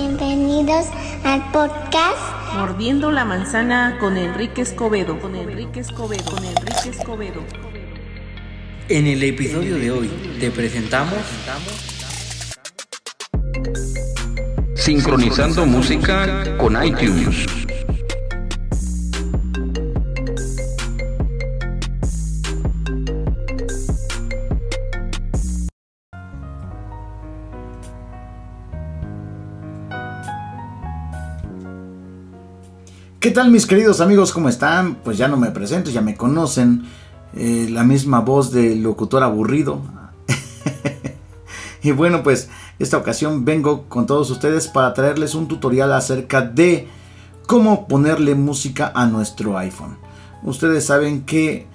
Bienvenidos al podcast Mordiendo la manzana con Enrique Escobedo. Con Enrique Escobedo. Con Enrique Escobedo. En el episodio de hoy te presentamos Sincronizando música con iTunes. ¿Qué tal mis queridos amigos? ¿Cómo están? Pues ya no me presento, ya me conocen. Eh, la misma voz del locutor aburrido. y bueno, pues esta ocasión vengo con todos ustedes para traerles un tutorial acerca de cómo ponerle música a nuestro iPhone. Ustedes saben que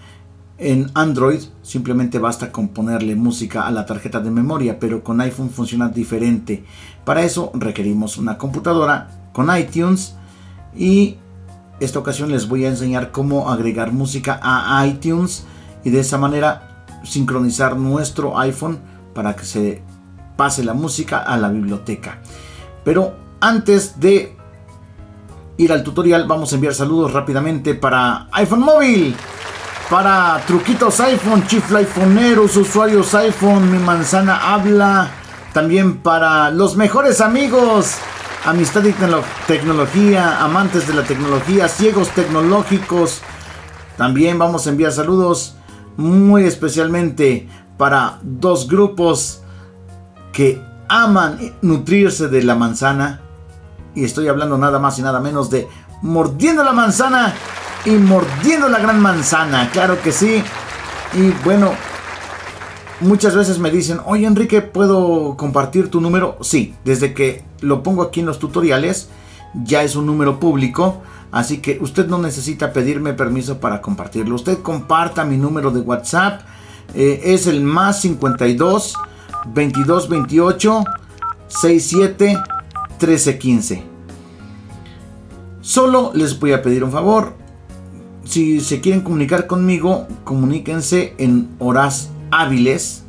en Android simplemente basta con ponerle música a la tarjeta de memoria, pero con iPhone funciona diferente. Para eso requerimos una computadora con iTunes y esta ocasión les voy a enseñar cómo agregar música a iTunes y de esa manera sincronizar nuestro iPhone para que se pase la música a la biblioteca. Pero antes de ir al tutorial vamos a enviar saludos rápidamente para iPhone móvil. Para truquitos iPhone, chifla iPhoneeros, usuarios iPhone, mi manzana habla. También para los mejores amigos amistad y tecnología, amantes de la tecnología, ciegos tecnológicos. También vamos a enviar saludos muy especialmente para dos grupos que aman nutrirse de la manzana. Y estoy hablando nada más y nada menos de mordiendo la manzana y mordiendo la gran manzana. Claro que sí. Y bueno, muchas veces me dicen, oye Enrique, ¿puedo compartir tu número? Sí, desde que lo pongo aquí en los tutoriales, ya es un número público. Así que usted no necesita pedirme permiso para compartirlo. Usted comparta mi número de WhatsApp. Eh, es el más 52 22 28 67 13 15. Solo les voy a pedir un favor. Si se quieren comunicar conmigo, comuníquense en horas hábiles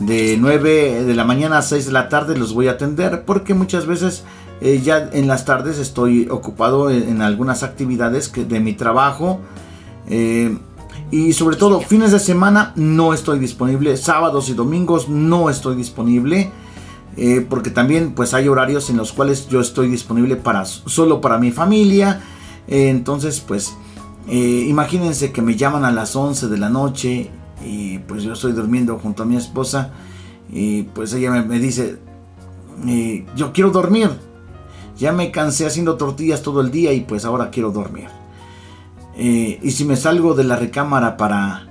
de 9 de la mañana a 6 de la tarde los voy a atender porque muchas veces eh, ya en las tardes estoy ocupado en, algunas actividades que, de mi trabajo eh, y sobre todo fines de semana no estoy disponible sábados y domingos no estoy disponible eh, porque también pues hay horarios en los cuales yo estoy disponible para solo para mi familia entonces pues imagínense que me llaman a las 11 de la noche y pues yo estoy durmiendo junto a mi esposa y pues ella me, dice, eh, yo quiero dormir, ya me cansé haciendo tortillas todo el día y pues ahora quiero dormir. Eh, y si me salgo de la recámara para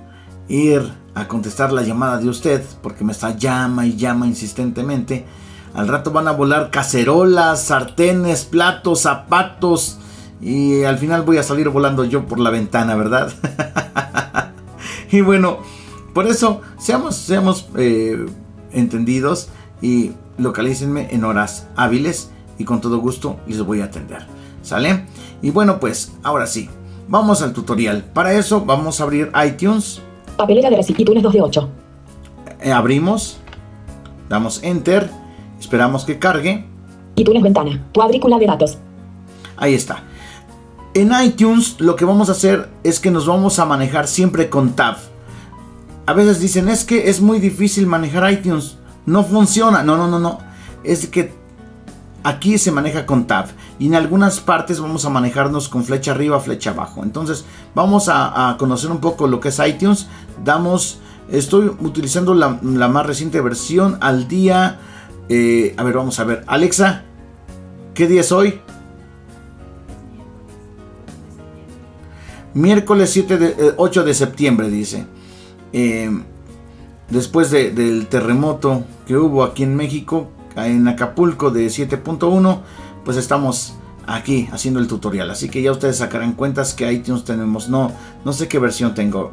ir a contestar la llamada de usted, porque me está llama y llama insistentemente, al rato van a volar cacerolas, sartenes, platos, zapatos y al final voy a salir volando yo por la ventana, ¿verdad? y bueno, por eso, seamos, seamos eh, entendidos y localícenme en horas hábiles y con todo gusto les voy a atender. ¿Sale? Y bueno, pues ahora sí, vamos al tutorial. Para eso vamos a abrir iTunes. Papelera de iTunes 2 de 8. Eh, abrimos, damos Enter, esperamos que cargue. iTunes ventana, cuadrícula de datos. Ahí está. En iTunes lo que vamos a hacer es que nos vamos a manejar siempre con Tab a veces dicen, es que es muy difícil manejar iTunes. No funciona. No, no, no, no. Es que aquí se maneja con tab. Y en algunas partes vamos a manejarnos con flecha arriba, flecha abajo. Entonces vamos a, conocer un poco lo que es iTunes. Damos, estoy utilizando la, más reciente versión al día. Eh, a ver, vamos a ver. Alexa, ¿qué día es hoy? Miércoles 7 de, 8 eh, de septiembre, dice. Em, después del terremoto que hubo aquí en México, en Acapulco de 7.1, pues estamos aquí haciendo el tutorial. Así que ya ustedes sacarán cuentas que iTunes tenemos. No, no sé qué versión tengo.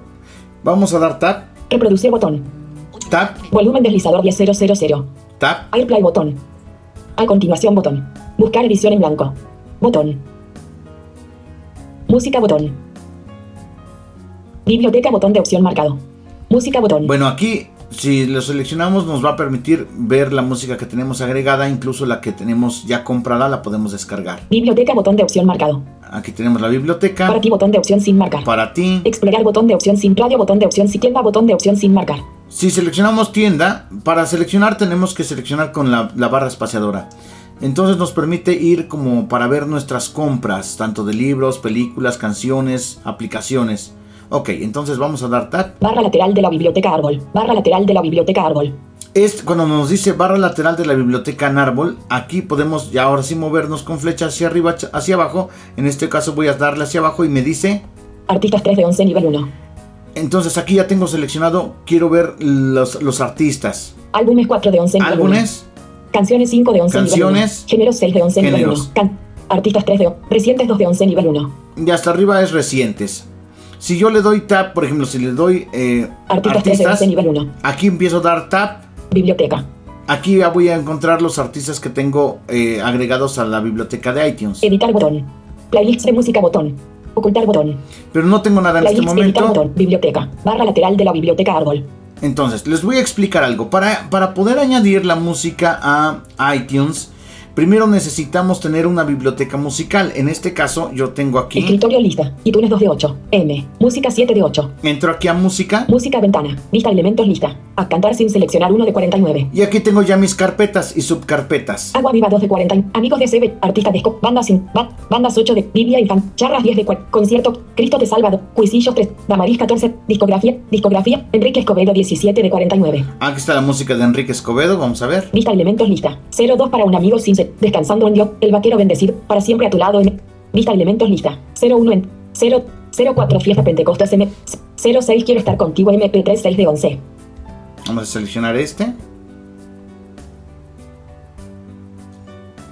Vamos a dar tab. Reproducir botón. Tab. Volumen deslizador 10000. Tab. AirPlay botón. A continuación botón. Buscar edición en blanco. Botón. Música botón. Biblioteca botón de opción marcado. Música botón. Bueno, aquí Si lo seleccionamos nos va a permitir ver la música que tenemos agregada, incluso la que tenemos ya comprada la podemos descargar. Biblioteca, botón de opción marcado. Aquí tenemos la biblioteca. Para ti, botón de opción sin marcar. Para ti. Explorar, botón de opción sin radio, botón de opción sin tienda, botón de opción sin marcar. Si seleccionamos tienda, para seleccionar tenemos que seleccionar con la, la barra espaciadora. Entonces nos permite ir como para ver nuestras compras, tanto de libros, películas, canciones, aplicaciones. Ok, entonces vamos a dar tab. Barra lateral de la biblioteca árbol. Barra lateral de la biblioteca árbol. Es cuando nos dice barra lateral de la biblioteca en árbol, aquí podemos ya ahora sí movernos con flecha hacia arriba, hacia abajo. En este caso voy a darle hacia abajo y me dice... Artistas 3 de 11 nivel 1. Entonces aquí ya tengo seleccionado, quiero ver los, los artistas. Álbumes 4 de 11 nivel 1. Álbumes, Canciones 5 de 11 nivel 1. Canciones. Géneros 6 de 11 nivel 1. Géneros. Can- Artistas 3 de... Recientes 2 de 11 nivel 1. y hasta arriba es recientes. Si yo le doy tab, por ejemplo, si le doy eh, Artistas 3 de artistas, 11 nivel 1. aquí empiezo a dar tab. Biblioteca. Aquí ya voy a encontrar los artistas que tengo eh, agregados a la biblioteca de iTunes. Editar botón. Playlists de música botón. Ocultar botón. Pero no tengo nada en este Playlists editar momento. botón. Biblioteca. Barra lateral de la biblioteca árbol. Entonces, les voy a explicar algo. Para, para poder añadir la música a iTunes, primero necesitamos tener una biblioteca musical. En este caso, yo tengo aquí, Escritorio lista. iTunes 2 de 8. M. Música 7 de 8. entro aquí a música Música ventana. Vista elementos lista. A cantar sin seleccionar 1 de 49. y aquí tengo ya mis carpetas y subcarpetas. Agua viva 2 de 40. Amigos de CB. Artistas de Scope. Bandas sin. ba- bandas 8 de. Biblia Infant. Charras 10 de 4. Concierto. Cristo te salva. Cuisillos 3. Damaris 14. Discografía. Discografía. Enrique Escobedo 17 de 49. Aquí está la música de Enrique Escobedo, vamos a ver. Vista elementos lista. 02 para un amigo sin Descansando en Dios. El vaquero bendecido. Para siempre a tu lado. M. Vista elementos lista. 01 en. 0. 04 fiesta Pentecostés M. 06 quiero estar contigo MP3 6 de 11. Vamos a seleccionar este.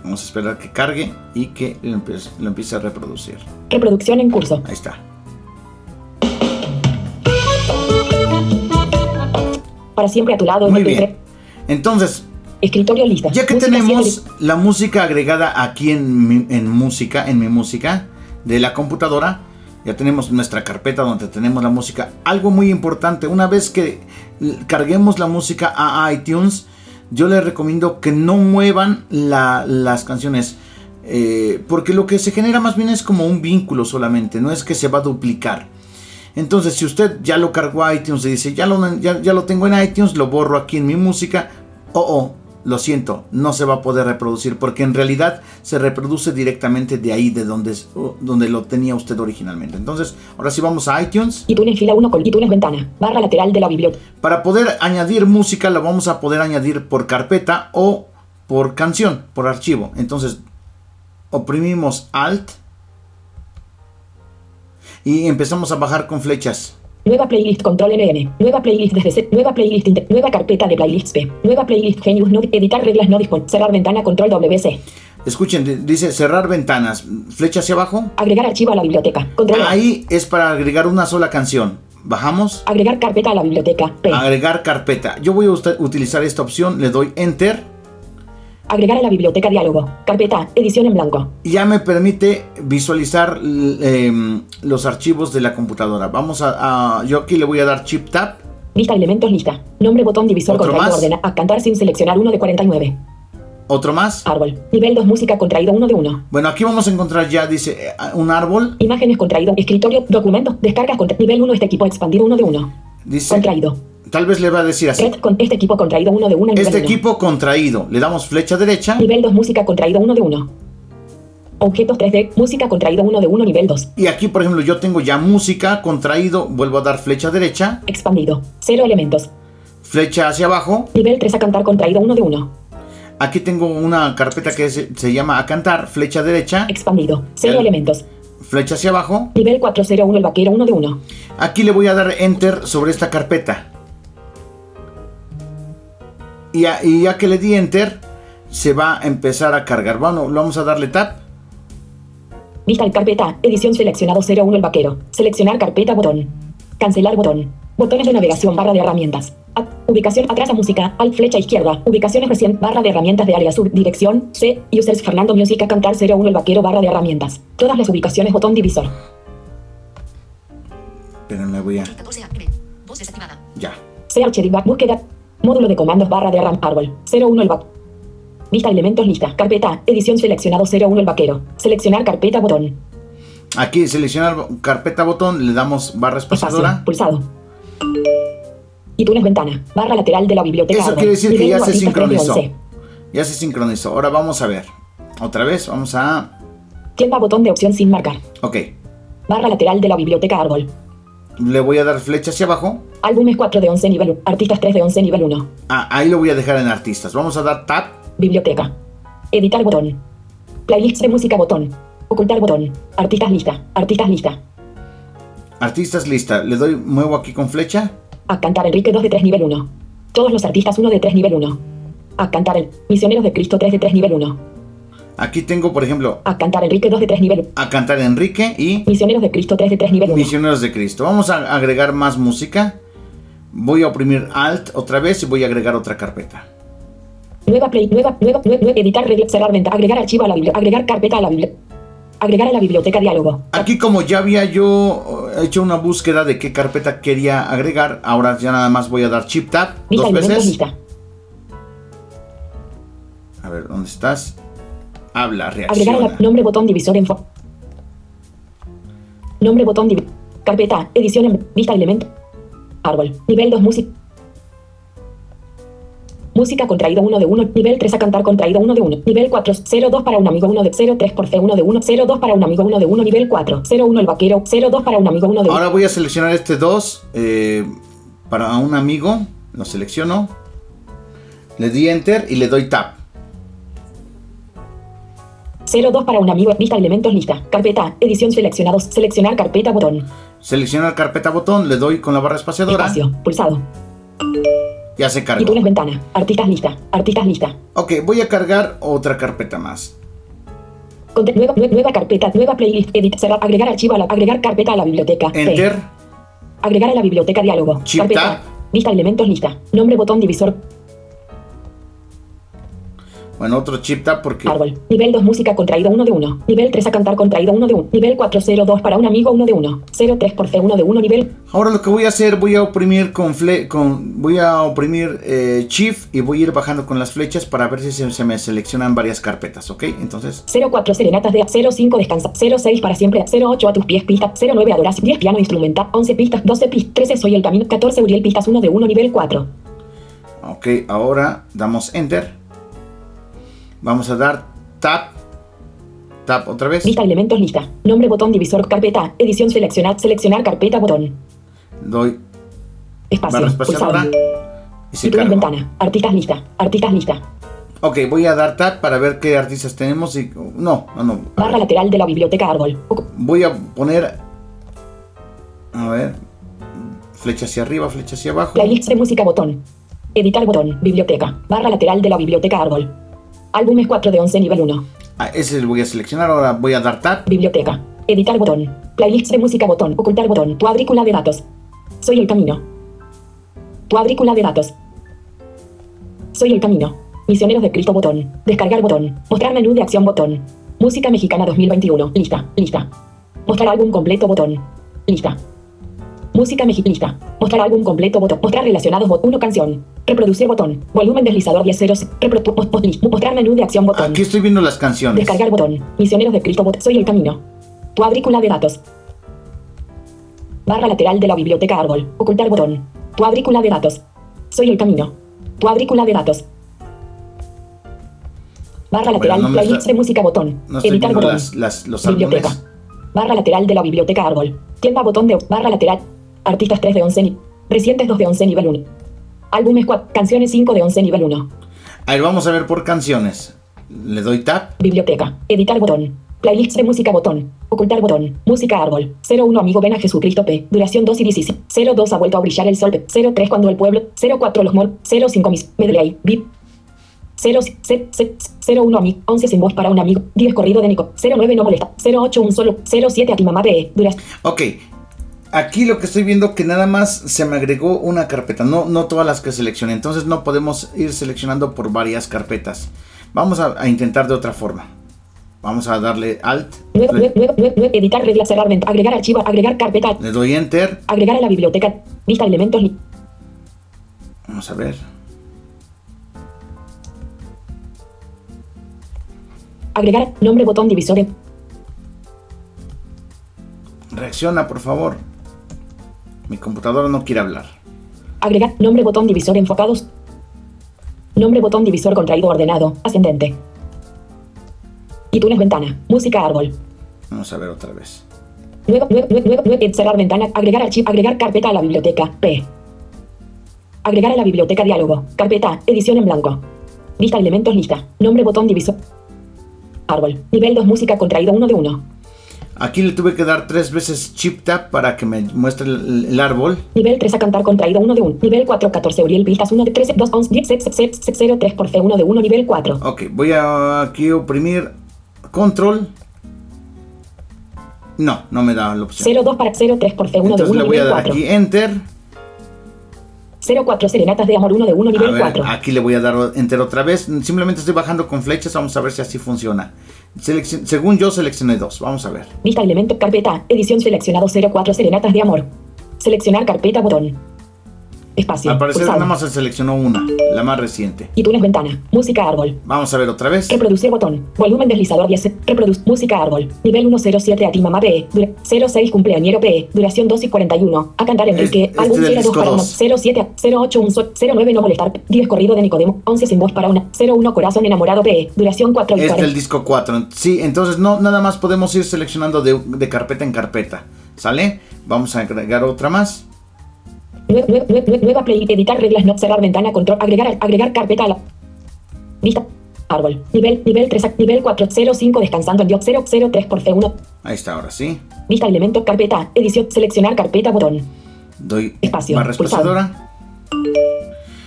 Vamos a esperar que cargue y que lo empiece, lo empiece a reproducir. Reproducción en curso. Ahí está. Para siempre a tu lado Muy MP3. bien. Entonces, Escritorio lista. Ya que Música tenemos la música agregada aquí en, mi- en música, en mi música de la computadora, ya tenemos nuestra carpeta donde tenemos la música. Algo muy importante, una vez que carguemos la música a iTunes, yo les recomiendo que no muevan la- las canciones. eh, porque lo que se genera más bien es como un vínculo solamente, no es que se va a duplicar. Entonces, si usted ya lo cargó a iTunes y dice, ya lo, ya, ya lo tengo en iTunes, lo borro aquí en mi música, oh, oh, lo siento, no se va a poder reproducir porque en realidad se reproduce directamente de ahí, de donde, es- donde lo tenía usted originalmente. Entonces, ahora sí vamos a iTunes. iTunes fila 1 con iTunes ventana. Barra lateral de la biblioteca. Para poder añadir música, la vamos a poder añadir por carpeta o por canción, por archivo. Entonces, oprimimos Alt y empezamos a bajar con flechas. Nueva playlist control NN. Nueva playlist desde C. Nueva playlist inter- Nueva carpeta de playlists P. Nueva playlist Genius no. Editar reglas no disponibles. Cerrar ventana control WC. Escuchen, di- dice cerrar ventanas, flecha hacia abajo. Agregar archivo a la biblioteca. Control. Ahí es para agregar una sola canción. Bajamos, Agregar carpeta a la biblioteca. P. agregar carpeta. Yo voy a utilizar esta opción, le doy enter Agregar a la biblioteca diálogo. Carpeta. Edición en blanco. ya me permite visualizar em, los archivos de la computadora. Vamos a, a- yo aquí le voy a dar chip tab. Vista elementos lista. Nombre botón divisor ¿Otro más? ordena. A cantar sin seleccionar 1 de 49. Otro más. Árbol. Nivel 2 música contraído 1 de 1. Bueno, aquí vamos a encontrar ya, dice, eh, un árbol. Imágenes contraído. Escritorio. Documentos. Descargas contra. Nivel 1 este equipo expandido 1 de 1. Dice, Contraído. Tal vez le va a decir así. Red con este equipo contraído 1 de 1. Este equipo contraído. Le damos flecha derecha. Nivel 2 música contraído 1 de 1. Objetos 3D, música contraído 1 de 1 nivel 2. Y aquí, por ejemplo, yo tengo ya música contraído. Vuelvo a dar flecha derecha. Expandido. 0 elementos. Flecha hacia abajo. Nivel 3 a cantar contraído 1 de 1. Aquí tengo una carpeta que se, se llama a cantar. Flecha derecha. Expandido. 0 El- elementos. Flecha hacia abajo. Nivel 401 el vaquero 1 de 1. Aquí le voy a dar enter sobre esta carpeta. Y ya, y ya que le di enter, se va a empezar a cargar. Bueno, lo vamos a darle tap. Vista al carpeta edición seleccionado 01 el vaquero. Seleccionar carpeta botón. Cancelar botón. Botones de navegación barra de herramientas. A- ubicación atrás a música, alt flecha izquierda. Ubicaciones recién barra de herramientas de área sub. Dirección C. Users Fernando Music a cantar 01 el vaquero barra de herramientas. Todas las ubicaciones botón divisor. Pero me voy a. 14 AM. Voz desactivada. Ya. C archivar búsqueda. Módulo de comandos barra de RAM árbol. 01 el vaquero. Vista elementos lista. Carpeta. Edición seleccionado 01 el vaquero. Seleccionar carpeta botón. Aquí seleccionar carpeta botón, le damos barra Espacio. espaciadora. Pulsado. iTunes ventana. Barra lateral de la biblioteca. Eso árbol. quiere decir que ya se artista 3 de sincronizó. 11. Ya se sincronizó. Ahora vamos a ver. Otra vez, vamos a... Tienda botón de opción sin marcar. Ok. Barra lateral de la biblioteca árbol. Le voy a dar flecha hacia abajo. Álbumes 4 de 11 nivel 1. Artistas 3 de 11 nivel 1. Ah, ahí lo voy a dejar en artistas. Vamos a dar tab. Biblioteca. Editar botón. Playlist de música botón. Ocultar botón. Artistas lista. Artistas lista. Artistas lista. Le doy, muevo aquí con flecha. A cantar Enrique 2 de 3 nivel 1. Todos los artistas 1 de 3 nivel 1. A cantar el Misioneros de Cristo 3 de 3 nivel 1. Aquí tengo, por ejemplo, A cantar Enrique 2 de 3 nivel 1. a cantar Enrique y Misioneros de Cristo 3 de 3 nivel 1. Misioneros de Cristo. Vamos a agregar más música. Voy a oprimir Alt otra vez y voy a agregar otra carpeta. Nueva play, nueva, nueva, nueva, nueva- editar regla, cerrar ventana, agregar archivo a la biblioteca, agregar carpeta a la biblioteca. Agregar a la biblioteca diálogo. Aquí como ya había yo eh, hecho una búsqueda de qué carpeta quería agregar, ahora ya nada más voy a dar Chip Tab Vista dos veces. lista. A ver, ¿dónde estás? Habla, Agregar reacciona. la, nombre botón divisor en Nombre botón divisor. Carpeta, edición en vista elemento. Árbol. Nivel 2 música. Música contraído 1 de 1. Nivel 3 a cantar contraído 1 de 1. Nivel 4, 02 para un amigo 1 de 03 por fe 1 de 1. 02 para un amigo 1 de 1. Nivel 4, 01 el vaquero. 02 para un amigo 1 de 1. Ahora voy a seleccionar este 2 para un amigo. Lo selecciono. Le di Enter y le doy Tab. 02 para un amigo. Vista elementos lista. Carpeta, edición seleccionados. Seleccionar carpeta botón. Seleccionar carpeta botón, le doy con la barra espaciadora. Espacio. Pulsado. Ya se cargó. iTunes ventana. Artistas lista. Artistas lista. Ok, voy a cargar otra carpeta más. Conte- nueva, nue- nueva carpeta, nueva playlist, edit, cerrar, agregar archivo a la, agregar carpeta a la biblioteca. P. Enter. Agregar a la biblioteca diálogo. Shift carpeta. tab. Vista elementos lista. Nombre botón divisor. Bueno, otro chip tab porque Árbol. Nivel 2 música contraído 1 de 1. Nivel 3 a cantar contraído 1 de 1. Nivel 402 para un amigo 1 de 1. 03 por fe 1 de 1. Nivel. Ahora lo que voy a hacer, voy a oprimir con fle con voy a oprimir eh, Shift y voy a ir bajando con las flechas para ver si se, se me seleccionan varias carpetas, ¿ok? Entonces, 04 serenatas de 05 descansa. 06 para siempre. 08 a tus pies pista. 09 adoración. 10 piano instrumental. 11 pistas. 12 pistas. 13 soy el camino. 14 Uriel pistas 1 de 1. Nivel 4. ok, ahora damos Enter. Vamos a dar Tab. Tab otra vez. Vista elementos lista. Nombre botón divisor carpeta. Edición seleccionar. Seleccionar carpeta botón. Doy Espacio. Pulsado. y se cargó. ventana. Artistas lista. Artistas lista. Ok, voy a dar Tab para ver qué artistas tenemos y no, no, no. Barra lateral de la biblioteca árbol. Voy a poner a ver flecha hacia arriba, flecha hacia abajo. Playlist de música botón. Editar botón. Biblioteca. Barra lateral de la biblioteca árbol. Álbumes 4 de 11 nivel 1. Ah, ese lo voy a seleccionar. Ahora voy a dar Tab. Biblioteca. Editar botón. Playlist de música botón. Ocultar botón. Cuadrícula de datos. Soy el camino. Cuadrícula de datos. Soy el camino. Misioneros de Cristo botón. Descargar botón. Mostrar menú de acción botón. Música mexicana 2021. Lista. Lista. Mostrar álbum completo botón. Lista. Música mexicana. Lista. Mostrar álbum completo botón. Mostrar relacionados botón. 1 canción. Reproducir botón. Volumen deslizador 10 ceros. Mos- list. Mostrar menú de acción botón. Aquí estoy viendo las canciones. Descargar botón. Misioneros de Cristo botón. Soy el camino. Cuadrícula de datos. Barra lateral de la biblioteca árbol. Ocultar botón. Cuadrícula de datos. Soy el camino. Cuadrícula de datos. Barra lateral. no playlist está- de música botón. No Editar botón. las, las- los Biblioteca. álbumes. Barra lateral de la biblioteca árbol. Tienda botón de barra lateral. Artistas 3 de 11 ni- Recientes 2 de 11 nivel 1. Álbumes 4. Canciones 5 de 11 nivel 1. A ver, vamos a ver por canciones. Le doy Tab. Biblioteca. Editar botón. Playlist de música botón. Ocultar botón. Música árbol. 01 amigo ven a Jesucristo P. Duración 2 y 16. 02 ha vuelto a brillar el sol P. 03 cuando el pueblo. 04 los mor. 05 mis. Medley. VIP. 0, 01 amigo. 11 sin voz para un amigo. 10 corrido de Nico. 09 no molesta. 08 un solo. 07 a ti mamá P. Duración. Ok. Aquí lo que estoy viendo que nada más se me agregó una carpeta, no, no todas las que seleccioné. Entonces no podemos ir seleccionando por varias carpetas. Vamos a, intentar de otra forma. Vamos a darle Alt. Editar reglas, cerrar venta, agregar archivo, agregar carpeta. Le doy Enter. Agregar a la biblioteca. Vista elementos. Vamos a ver. Agregar nombre, botón divisor. Reacciona, por favor. Mi computadora no quiere hablar. agregar nombre botón divisor enfocados. Nombre botón divisor contraído ordenado, ascendente. iTunes ventana, música árbol. Vamos a ver otra vez. Nueva, nueva, nueva, nueva, cerrar ventana, agregar archivo, agregar carpeta a la biblioteca, P. Agregar a la biblioteca diálogo, carpeta, edición en blanco. Vista elementos lista, nombre botón divisor. Árbol, nivel 2 música contraído 1 de 1. Aquí le tuve que dar tres veces chip tap para que me muestre el, el árbol. Nivel 3 a cantar contraído 1 de 1. Nivel 4 14 Uriel Pistas 1 de 13 2 11 10 6 6 6 0 3 por C 1 de 1 nivel 4. Ok, voy a aquí oprimir control. No, no me da la opción. 0 2 para 0 3 por C 1 de Entonces 1 le voy a dar 4. aquí enter. 0 4 Serenatas de Amor 1 de 1 A nivel ver, 4. aquí le voy a dar enter otra vez. Simplemente estoy bajando con flechas. Vamos a ver si así funciona. Seleccion- según yo seleccioné dos. Vamos a ver. Vista elemento carpeta, edición seleccionado 04 Serenatas de Amor. Seleccionar carpeta botón. Espacio. Al parecer nada más se seleccionó una, la más reciente. iTunes ventana, música árbol. Vamos a ver otra vez. Reproducir botón. Volumen deslizador 10. Reproduce música árbol. Nivel 107 a ti mamá P. Dura- 06 cumpleañero P. Duración 2 y 41. A cantar Enrique. Este álbum del 02 disco para una. 2. 07 a 08 un sol. 09 no molestar. 10 corrido de Nicodemo. 11 sin voz para una. 01 corazón enamorado P. Duración 4 y Este es 40. el disco 4. Sí, entonces no nada más podemos ir seleccionando de, de carpeta en carpeta. ¿Sale? Vamos a agregar otra más. Nueva play. Editar reglas. No cerrar ventana. Control. Agregar, agregar carpeta a la. Vista. Árbol. Nivel, nivel 3. a- Nivel 4. 05 descansando en dios 003 por C1. Ahí está, ahora sí. Vista elemento carpeta. Edición. Seleccionar carpeta botón. Doy Espacio, barra pulsado. espaciadora.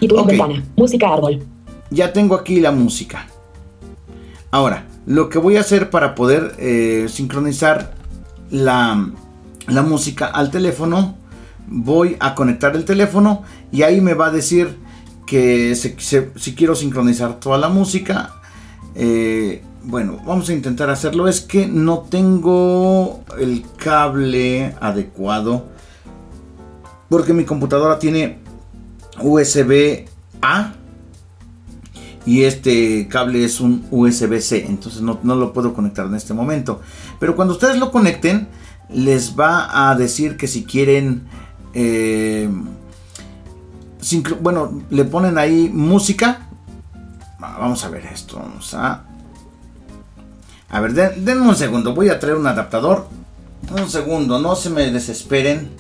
iTunes Ok. ventana. Música árbol. Ya tengo aquí la música. Ahora, lo que voy a hacer para poder eh, sincronizar la, la música al teléfono, voy a conectar el teléfono y ahí me va a decir que si quiero sincronizar toda la música. Eh, bueno, vamos a intentar hacerlo. Es que no tengo el cable adecuado. Porque mi computadora tiene USB A y este cable es un USB-C, entonces no, no lo puedo conectar en este momento. Pero cuando ustedes lo conecten, les va a decir que si quieren, eh, bueno, le ponen ahí música. Va- Vamos a ver esto, vamos a... A ver, den- denme un segundo, voy a traer un adaptador. Un segundo, no se me desesperen.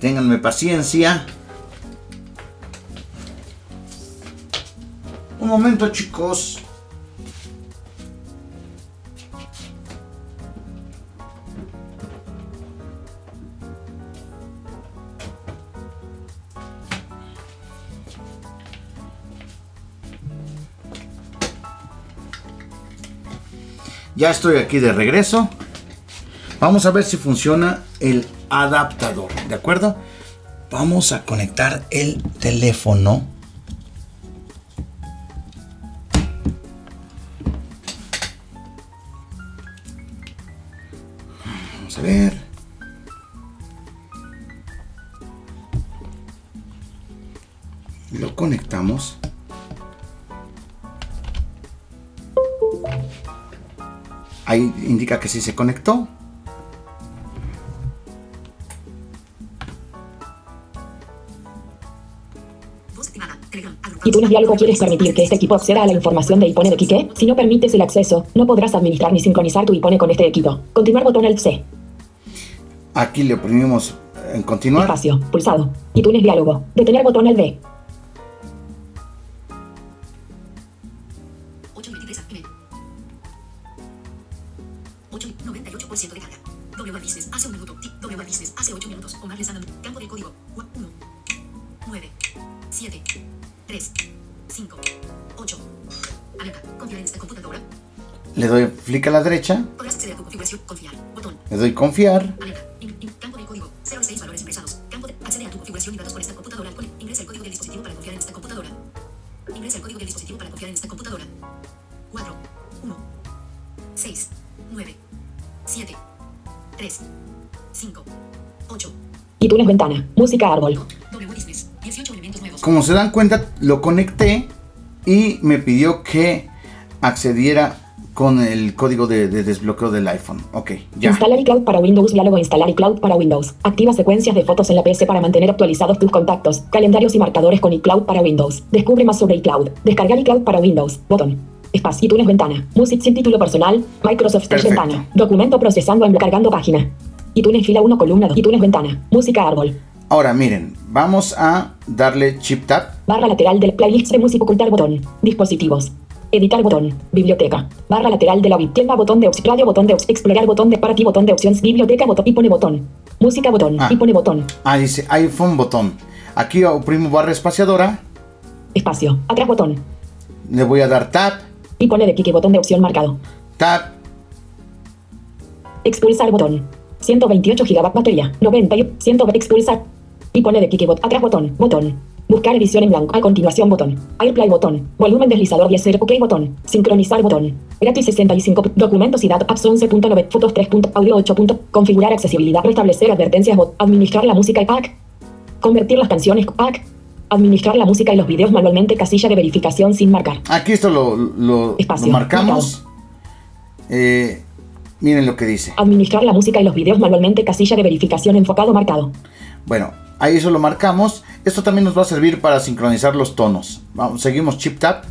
Ténganme paciencia. Un momento, chicos. Ya estoy aquí de regreso. Vamos a ver si funciona el adaptador, ¿de acuerdo? Vamos a conectar el teléfono. Que sí se conectó. iTunes Diálogo ¿Quieres permitir que este equipo acceda a la información de iPhone de Kike? Si no permites el acceso, no podrás administrar ni sincronizar tu iPhone con este equipo. Continuar botón Alt C. Aquí le oprimimos en continuar. Espacio. Pulsado. iTunes Diálogo. Detener botón Alt B. 1, 6, 9, 7, 3, 5, 8. iTunes ventana. Música árbol. W Business. 18 elementos nuevos. Como se dan cuenta, lo conecté y me pidió que accediera con el código de, de desbloqueo del iPhone. Ok, ya. Instalar iCloud para Windows, diálogo Instalar iCloud para Windows. Activa secuencias de fotos en la PC para mantener actualizados tus contactos, calendarios y marcadores con iCloud para Windows. Descubre más sobre iCloud. Descargar iCloud para Windows. Botón. Espacio. iTunes ventana. Music sin título personal. Microsoft Perfecto. ventana. Documento procesando en cargando página. iTunes fila 1 columna 2. iTunes ventana. Música árbol. Ahora miren, vamos a darle chip tap. Barra lateral del playlist de música ocultar botón. Dispositivos. Editar botón. Biblioteca. Barra lateral de la tienda botón de opción. Radio botón de opción. Explorar botón de para ti botón de opciones. Biblioteca botón. Y pone botón. Música botón. Ah. Y pone botón. Ah, dice iPhone botón. Aquí oprimo barra espaciadora. Espacio. Atrás botón. Le voy a dar tap, Y pone de Kike botón de opción marcado. tap. Expulsar botón. 128 GB batería. 90 y 100 expulsar. Y pone de Kike botón. Atrás botón. Botón. Buscar edición en blanco. A continuación botón. Airplay botón. Volumen deslizador 10 OK botón. Sincronizar botón. Gratis 65. Documentos y datos. Apps 11.9. Fotos 3. Audio 8. Configurar accesibilidad. Restablecer advertencias. Bot. Administrar la música y pack. Convertir las canciones. Pack. Administrar la música y los videos manualmente. Casilla de verificación sin marcar. Aquí esto lo, lo- Espacio. lo marcamos. Eh, miren lo que dice. Administrar la música y los videos manualmente. Casilla de verificación enfocado marcado. Bueno, ahí eso lo marcamos. Esto también nos va a servir para sincronizar los tonos. Vamos, seguimos chip tap.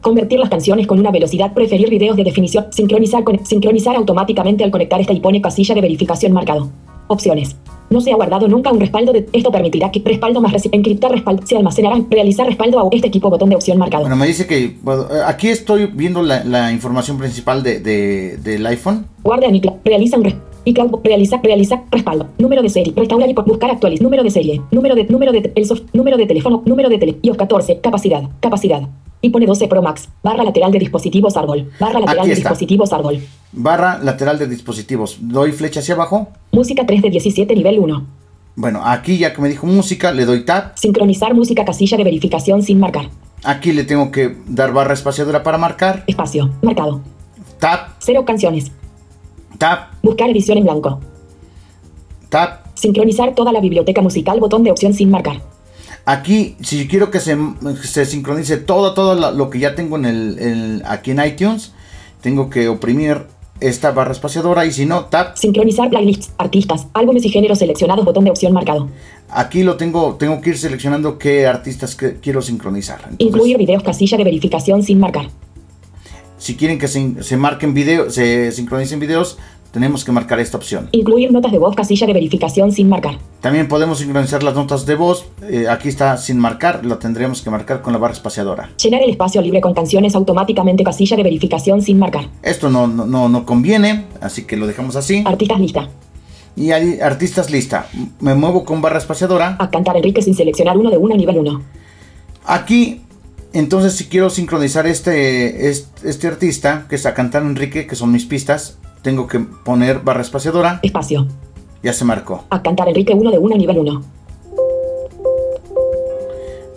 Convertir las canciones con una velocidad, preferir videos de definición, sincronizar, con, sincronizar automáticamente al conectar esta y pone casilla de verificación marcado. Opciones. No se ha guardado nunca un respaldo de esto permitirá que respaldo más encriptar respaldo se almacenará realizar respaldo a este equipo botón de opción marcado. Bueno, me dice que bueno, eh, aquí estoy viendo la, la información principal de, de- del iPhone. Guarda en. Realiza un res- iCloud. Realiza, realiza, respaldo. Número de serie. Restaurar y por buscar actualiz. Número de serie. Número de, número de, el soft, número de teléfono. Número de tele. iOS 14. Capacidad. Capacidad. Y pone 12 Pro Max. Barra lateral de dispositivos árbol. Barra lateral de dispositivos árbol. Barra lateral de dispositivos. Doy flecha hacia abajo. Música 3 de 17 nivel 1. Bueno, aquí ya que me dijo música, le doy tap. Sincronizar música casilla de verificación sin marcar. Aquí le tengo que dar barra espaciadora para marcar. Espacio. Marcado. Tap, Cero canciones. Tap, Buscar edición en blanco. tap. Sincronizar toda la biblioteca musical. Botón de opción sin marcar. Aquí, si quiero que se, se sincronice todo, todo lo que ya tengo en el, el- aquí en iTunes, tengo que oprimir esta barra espaciadora y si no, tap. Sincronizar playlists, artistas, álbumes y géneros seleccionados. Botón de opción marcado. Aquí lo tengo, tengo que ir seleccionando qué artistas que quiero sincronizar. Entonces, Incluir videos casilla de verificación sin marcar. Si quieren que se, se marquen videos, se sincronicen videos, tenemos que marcar esta opción. Incluir notas de voz casilla de verificación sin marcar. También podemos sincronizar las notas de voz. eh, aquí está sin marcar, lo tendremos que marcar con la barra espaciadora. Llenar el espacio libre con canciones automáticamente casilla de verificación sin marcar. Esto no, no, no, no conviene, así que lo dejamos así. Artistas lista. Y hay artistas lista. Me muevo con barra espaciadora. A cantar Enrique sin seleccionar uno de uno nivel 1. Aquí, entonces si quiero sincronizar este, este, este artista, que es a cantar Enrique, que son mis pistas, tengo que poner barra espaciadora. Espacio. Ya se marcó. A cantar Enrique uno de uno nivel 1.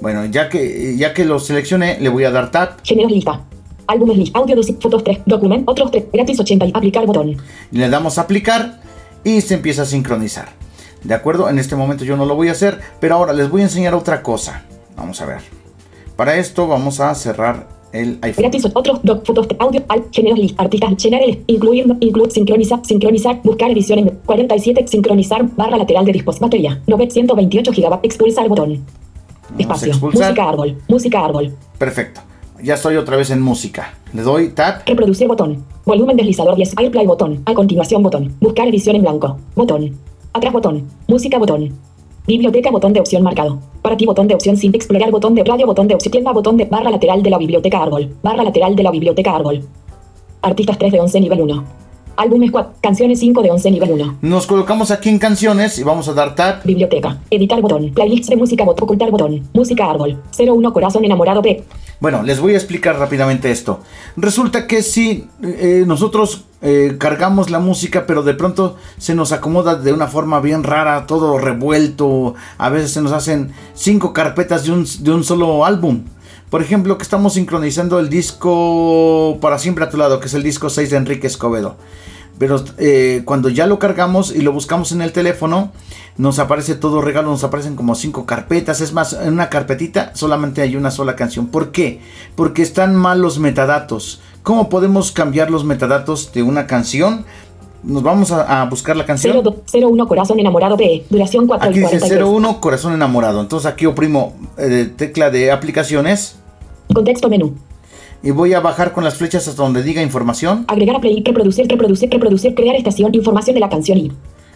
Bueno, ya que, ya que lo seleccioné, le voy a dar tap Géneros lista. Álbumes lista. Audio 2. Fotos 3. Documento. Otros 3. Gratis 80. y Aplicar botón. y le damos a aplicar y se empieza a sincronizar. ¿De acuerdo? En este momento yo no lo voy a hacer, pero ahora les voy a enseñar otra cosa. Vamos a ver. Para esto vamos a cerrar el iPhone. Gratis otros doc, fotos, audio, al, géneros lista, artistas, llenar el, incluir, incluir, sincronizar, sincronizar, buscar edición en 47, sincronizar, barra lateral de disposición, batería, 928 GB, expulsar botón. Vamos Espacio, expulsar. música árbol, música árbol, Perfecto. Ya estoy otra vez en música. Le doy tap. reproducir botón, volumen deslizador 10, airplay botón, a continuación botón, buscar edición en blanco, botón, atrás botón, música botón, biblioteca botón de opción marcado, para ti botón de opción sin explorar botón de radio botón de opción tienda botón de barra lateral de la biblioteca árbol, barra lateral de la biblioteca árbol, artistas 3 de 11 nivel 1, álbumes 4, canciones 5 de 11 nivel 1. Nos colocamos aquí en canciones y vamos a dar tap. Biblioteca. Editar botón. Playlists de música botón. Ocultar botón. Música árbol. 01 corazón enamorado de. Bueno, les voy a explicar rápidamente esto. Resulta que si eh, nosotros eh, cargamos la música, pero de pronto se nos acomoda de una forma bien rara, todo revuelto, a veces se nos hacen cinco carpetas de un, de un solo álbum. Por ejemplo, que estamos sincronizando el disco Para siempre a tu lado, que es el disco 6 de Enrique Escobedo. Pero eh, cuando ya lo cargamos y lo buscamos en el teléfono, nos aparece todo regalo, nos aparecen como cinco carpetas. Es más, en una carpetita solamente hay una sola canción. ¿Por qué? Porque están mal los metadatos. ¿Cómo podemos cambiar los metadatos de una canción? Nos vamos a, a buscar la canción. 02 01 Corazón Enamorado P. Duración 4 Aquí dice 43. 01 corazón enamorado. Entonces aquí oprimo eh, tecla de aplicaciones Contexto menú. Y voy a bajar con las flechas hasta donde diga información. Agregar a play. Reproducir, reproducir, reproducir. Crear estación. Información de la canción y.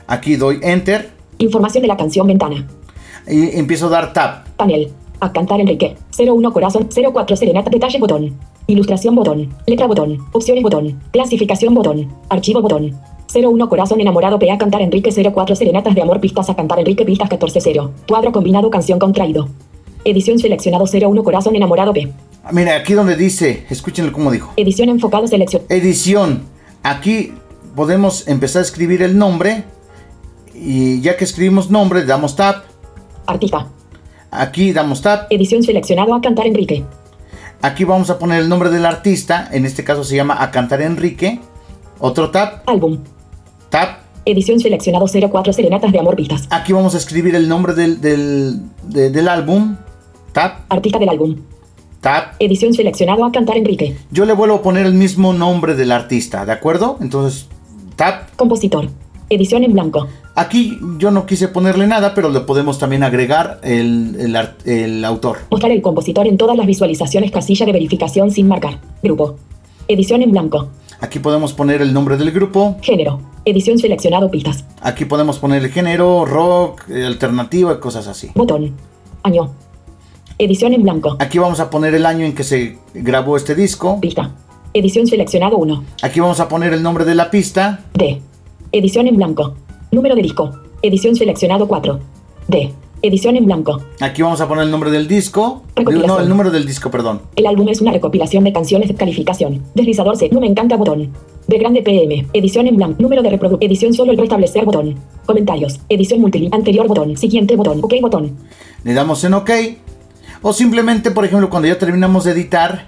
Aquí doy enter Información de la canción ventana. y empiezo a dar tap. Panel. A cantar Enrique. 01 Corazón. 04 Serenata. Detalle botón. Ilustración botón. Letra botón. Opciones botón. Clasificación botón. Archivo botón. 01 Corazón Enamorado P. A cantar Enrique. 04 Serenatas de Amor. Pistas a cantar Enrique. Pistas 14 0. Cuadro combinado. Canción contraído. Edición seleccionado 01 Corazón Enamorado P. Mira, aquí donde dice, escúchenlo como dijo. Edición enfocado selección. Edición. Aquí podemos empezar a escribir el nombre. Y ya que escribimos nombre, damos tap. Artista. Aquí damos tap. Edición seleccionado a cantar Enrique. Aquí vamos a poner el nombre del artista. En este caso se llama A Cantar Enrique. Otro tap. Álbum. Tap. Edición seleccionado 04 Serenatas de Amor Pistas. Aquí vamos a escribir el nombre del, del, de- del álbum. Tap. Artista del álbum. Tap. Edición seleccionado a cantar Enrique. Yo le vuelvo a poner el mismo nombre del artista, ¿de acuerdo? Entonces, tap. Compositor. Edición en blanco. Aquí yo no quise ponerle nada, pero le podemos también agregar el, el autor. Mostrar el compositor en todas las visualizaciones casilla de verificación sin marcar. Grupo. Edición en blanco. Aquí podemos poner el nombre del grupo. Género. Edición seleccionado pistas. Aquí podemos poner el género, rock, eh, alternativo y cosas así. Botón. Año. Edición en blanco. Aquí vamos a poner el año en que se grabó este disco. Pista. Edición seleccionado 1. Aquí vamos a poner el nombre de la pista. D. Edición en blanco. Número de disco. Edición seleccionado 4. D. Edición en blanco. Aquí vamos a poner el nombre del disco. No, el número del disco, perdón. El álbum es una recopilación de canciones de calificación. Deslizador C. No me encanta botón. De grande PM. Edición en blanco. Número de reproducción. Edición solo el restablecer botón. Comentarios. Edición multilínea. Anterior botón. Siguiente botón. OK botón. Le damos en OK. O simplemente, por ejemplo, cuando ya terminamos de editar,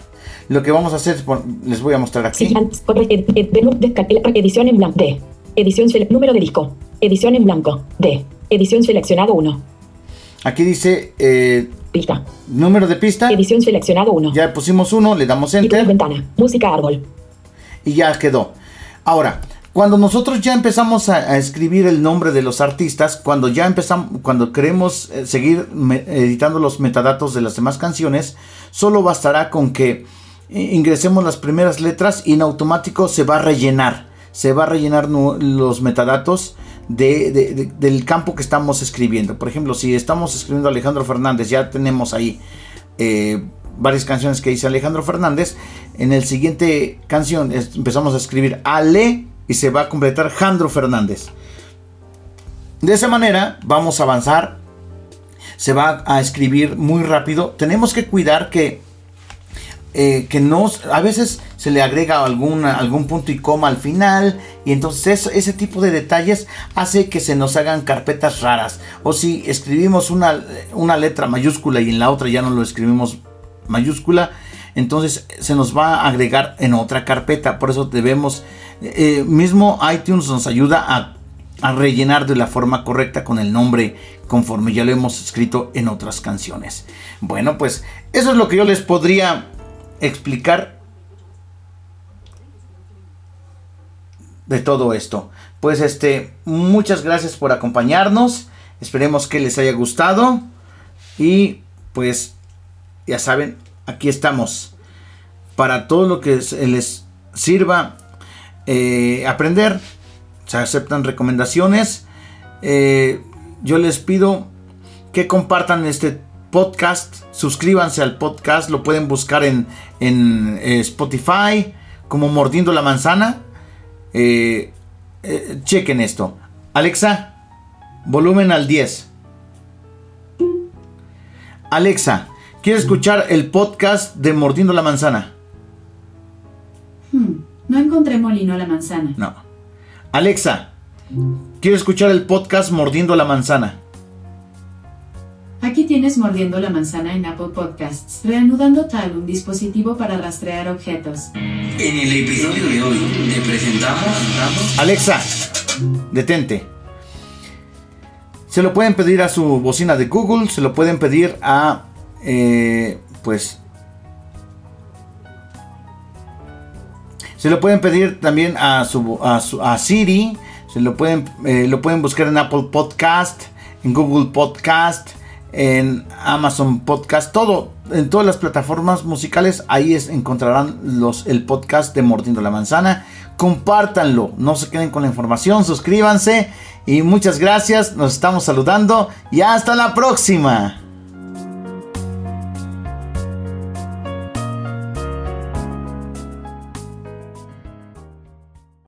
lo que vamos a hacer les voy a mostrar aquí. Edición en blanco. D. Edición Número de disco. Edición en blanco. D. Edición seleccionado 1. Aquí dice eh, Pista. número de pista. Edición seleccionado 1. Ya pusimos uno, le damos enter. Ventana. Música árbol. y ya quedó. Ahora, cuando nosotros ya empezamos a, escribir el nombre de los artistas, cuando ya empezamos, cuando queremos eh, seguir editando los metadatos de las demás canciones, solo bastará con que eh, ingresemos las primeras letras y en automático se va a rellenar, se va a rellenar los metadatos de- de- de- del campo que estamos escribiendo. Por ejemplo, si estamos escribiendo Alejandro Fernández, ya tenemos ahí eh, varias canciones que dice Alejandro Fernández. En el siguiente canción empezamos a escribir Ale y se va a completar Jandro Fernández. De esa manera vamos a avanzar. Se va a escribir muy rápido. Tenemos que cuidar que eh, que no, a veces se le agrega alguna, algún punto y coma al final y entonces ese tipo de detalles hace que se nos hagan carpetas raras. O si escribimos una, una letra mayúscula y en la otra ya no lo escribimos mayúscula, entonces se nos va a agregar en otra carpeta. Por eso debemos, eh, mismo iTunes nos ayuda a, a rellenar de la forma correcta con el nombre conforme ya lo hemos escrito en otras canciones. Bueno, pues eso es lo que yo les podría explicar de todo esto. Pues este, muchas gracias por acompañarnos. Esperemos que les haya gustado. Y pues ya saben, aquí estamos para todo lo que les sirva eh, aprender. Se aceptan recomendaciones. Eh, yo les pido que compartan este podcast. Suscríbanse al podcast. Lo pueden buscar en, en, eh, Spotify como Mordiendo la Manzana. Chequen esto. Alexa, volumen al 10. Alexa, quiero escuchar el podcast de Mordiendo la Manzana. Hmm, no encontré molino a la manzana. No. Alexa, quiero escuchar el podcast Mordiendo la Manzana. Aquí tienes mordiendo la manzana en Apple Podcasts, reanudando tal un dispositivo para rastrear objetos. En el episodio de hoy te presentamos Alexa, detente. Se lo pueden pedir a su bocina de Google, se lo pueden pedir a, eh, pues, Se lo pueden pedir también a, su, a, Siri. Se lo pueden, eh, lo pueden buscar en Apple Podcast, en Google Podcast, en Amazon Podcast, todo, en todas las plataformas musicales. Ahí es, encontrarán los, el podcast de Mordiendo la Manzana. Compártanlo, no se queden con la información, suscríbanse y muchas gracias. Nos estamos saludando y hasta la próxima.